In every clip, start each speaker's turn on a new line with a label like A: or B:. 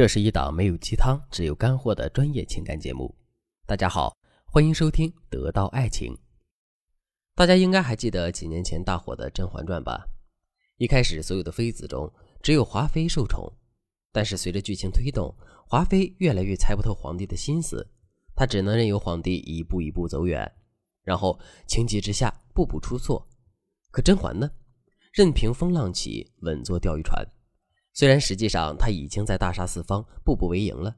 A: 这是一档没有鸡汤，只有干货的专业情感节目。大家好，欢迎收听《得到爱情》。大家应该还记得几年前大火的《甄嬛传》吧？一开始，所有的妃子中只有华妃受宠，但是随着剧情推动，华妃越来越猜不透皇帝的心思，她只能任由皇帝一步一步走远，然后情急之下步步出错。可甄嬛呢？任凭风浪起，稳坐钓鱼船。虽然实际上他已经在大杀四方、步步为营了，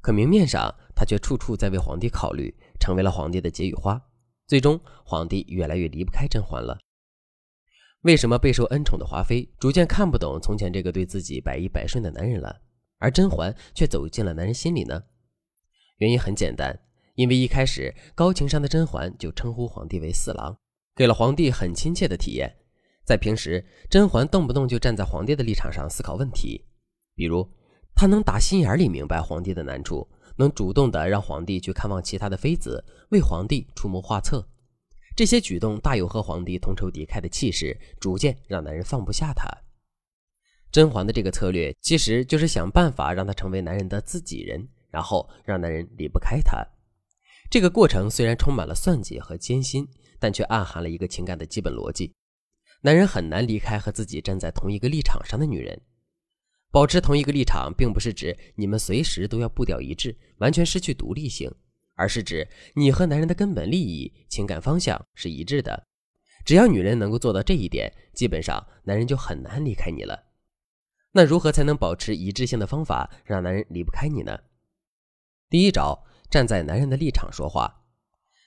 A: 可明面上他却处处在为皇帝考虑，成为了皇帝的解语花。最终，皇帝越来越离不开甄嬛了。为什么备受恩宠的华妃逐渐看不懂从前这个对自己百依百顺的男人了，而甄嬛却走进了男人心里呢？原因很简单，因为一开始高情商的甄嬛就称呼皇帝为四郎，给了皇帝很亲切的体验。在平时，甄嬛动不动就站在皇帝的立场上思考问题，比如她能打心眼里明白皇帝的难处，能主动的让皇帝去看望其他的妃子，为皇帝出谋划策。这些举动大有和皇帝同仇敌忾的气势，逐渐让男人放不下她。甄嬛的这个策略其实就是想办法让她成为男人的自己人，然后让男人离不开她。这个过程虽然充满了算计和艰辛，但却暗含了一个情感的基本逻辑。男人很难离开和自己站在同一个立场上的女人。保持同一个立场，并不是指你们随时都要步调一致，完全失去独立性，而是指你和男人的根本利益、情感方向是一致的。只要女人能够做到这一点，基本上男人就很难离开你了。那如何才能保持一致性的方法，让男人离不开你呢？第一招，站在男人的立场说话。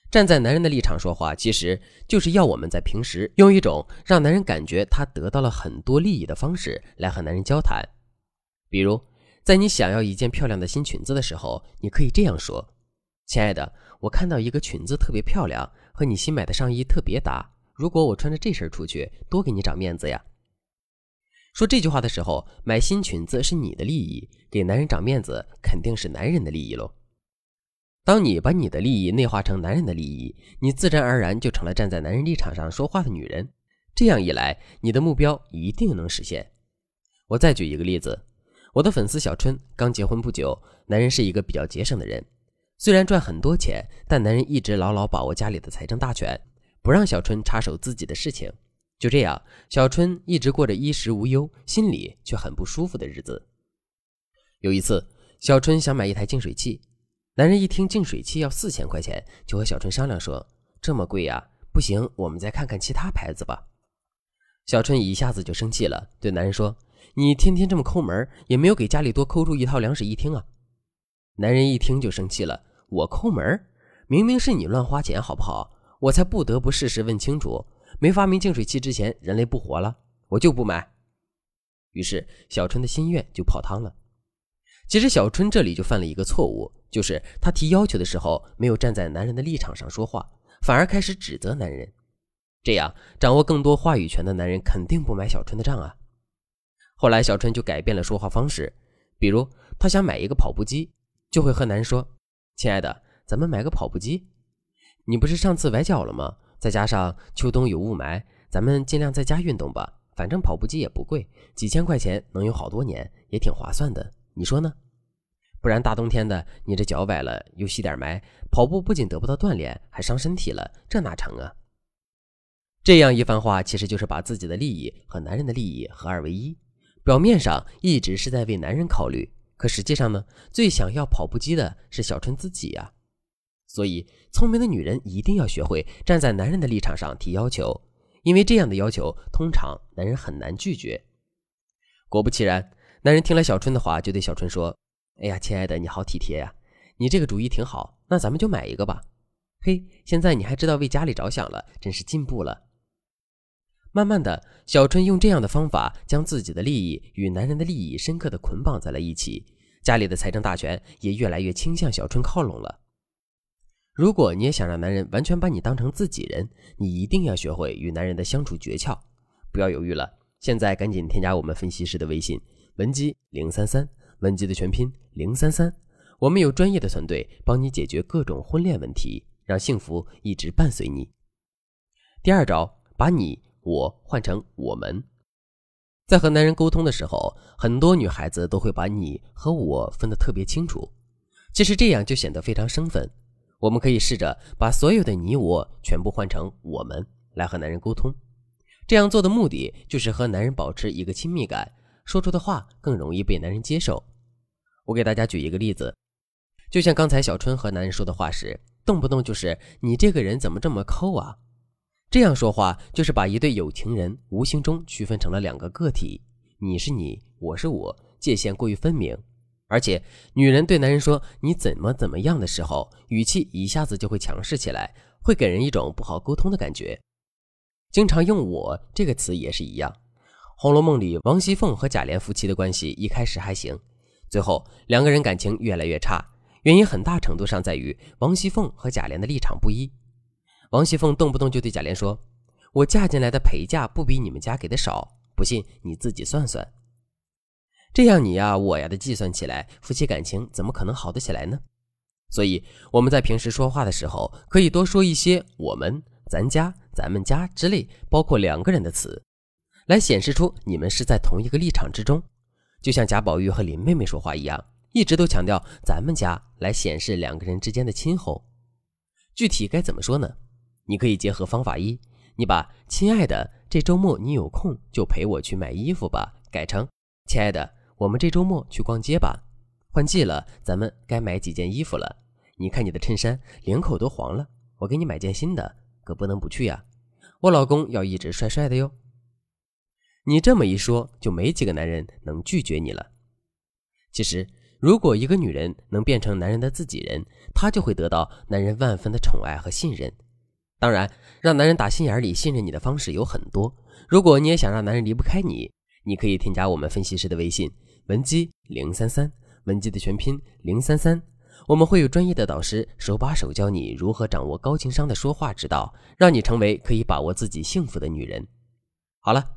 A: 站在男人的立场说话，其实就是要我们在平时用一种让男人感觉他得到了很多利益的方式来和男人交谈。比如，在你想要一件漂亮的新裙子的时候，你可以这样说：“亲爱的，我看到一个裙子特别漂亮，和你新买的上衣特别搭。如果我穿着这身出去，多给你长面子呀。”说这句话的时候，买新裙子是你的利益，给男人长面子肯定是男人的利益喽。当你把你的利益内化成男人的利益，你自然而然就成了站在男人立场上说话的女人。这样一来，你的目标一定能实现。我再举一个例子，我的粉丝小春刚结婚不久，男人是一个比较节省的人，虽然赚很多钱，但男人一直牢牢把握家里的财政大权，不让小春插手自己的事情。就这样，小春一直过着衣食无忧，心里却很不舒服的日子。有一次，小春想买一台净水器。男人一听净水器要四千块钱，就和小春商量说：“这么贵呀，不行，我们再看看其他牌子吧。”小春一下子就生气了，对男人说：“你天天这么抠门，也没有给家里多抠出一套两室一厅啊！”男人一听就生气了：“我抠门？明明是你乱花钱，好不好？我才不得不事实问清楚。没发明净水器之前，人类不活了，我就不买。”于是小春的心愿就泡汤了。其实小春这里就犯了一个错误。就是她提要求的时候，没有站在男人的立场上说话，反而开始指责男人。这样掌握更多话语权的男人肯定不买小春的账啊。后来小春就改变了说话方式，比如她想买一个跑步机，就会和男人说：“亲爱的，咱们买个跑步机。你不是上次崴脚了吗？再加上秋冬有雾霾，咱们尽量在家运动吧。反正跑步机也不贵，几千块钱能用好多年，也挺划算的。你说呢？”不然大冬天的，你这脚崴了又吸点霾，跑步不仅得不到锻炼，还伤身体了，这哪成啊？这样一番话，其实就是把自己的利益和男人的利益合二为一。表面上一直是在为男人考虑，可实际上呢，最想要跑步机的是小春自己呀。所以，聪明的女人一定要学会站在男人的立场上提要求，因为这样的要求通常男人很难拒绝。果不其然，男人听了小春的话，就对小春说。哎呀，亲爱的，你好体贴呀！你这个主意挺好，那咱们就买一个吧。嘿，现在你还知道为家里着想了，真是进步了。慢慢的，小春用这样的方法，将自己的利益与男人的利益深刻的捆绑在了一起，家里的财政大权也越来越倾向小春靠拢了。如果你也想让男人完全把你当成自己人，你一定要学会与男人的相处诀窍。不要犹豫了，现在赶紧添加我们分析师的微信文姬零三三。文姬的全拼零三三，我们有专业的团队帮你解决各种婚恋问题，让幸福一直伴随你。第二招，把你我换成我们。在和男人沟通的时候，很多女孩子都会把你和我分得特别清楚。其实这样就显得非常生分。我们可以试着把所有的你我全部换成我们来和男人沟通。这样做的目的就是和男人保持一个亲密感，说出的话更容易被男人接受。我给大家举一个例子，就像刚才小春和男人说的话时，动不动就是“你这个人怎么这么抠啊”。这样说话就是把一对有情人无形中区分成了两个个体，你是你，我是我，界限过于分明。而且，女人对男人说“你怎么怎么样的时候”，语气一下子就会强势起来，会给人一种不好沟通的感觉。经常用“我”这个词也是一样，《红楼梦》里王熙凤和贾琏夫妻的关系一开始还行，最后两个人感情越来越差，原因很大程度上在于王熙凤和贾琏的立场不一。王熙凤动不动就对贾琏说：“我嫁进来的陪嫁不比你们家给的少，不信你自己算算。”这样你呀我呀的计算起来，夫妻感情怎么可能好得起来呢？所以我们在平时说话的时候，可以多说一些“我们”“咱家”“咱们家”之类，包括两个人的词，来显示出你们是在同一个立场之中。就像贾宝玉和林妹妹说话一样，一直都强调“咱们家”来显示两个人之间的亲厚。具体该怎么说呢？你可以结合方法一，你把“亲爱的，这周末你有空就陪我去买衣服吧”改成“亲爱的，我们这周末去逛街吧”。换季了，咱们该买几件衣服了。你看你的衬衫领口都黄了，我给你买件新的，可不能不去呀。我老公要一直帅帅的哟。你这么一说，就没几个男人能拒绝你了。其实，如果一个女人能变成男人的自己人，她就会得到男人万分的宠爱和信任。当然，让男人打心眼里信任你的方式有很多。如果你也想让男人离不开你，你可以添加我们分析师的微信文姬零三三，文姬的全拼零三三，我们会有专业的导师手把手教你如何掌握高情商的说话之道，让你成为可以把握自己幸福的女人。好了，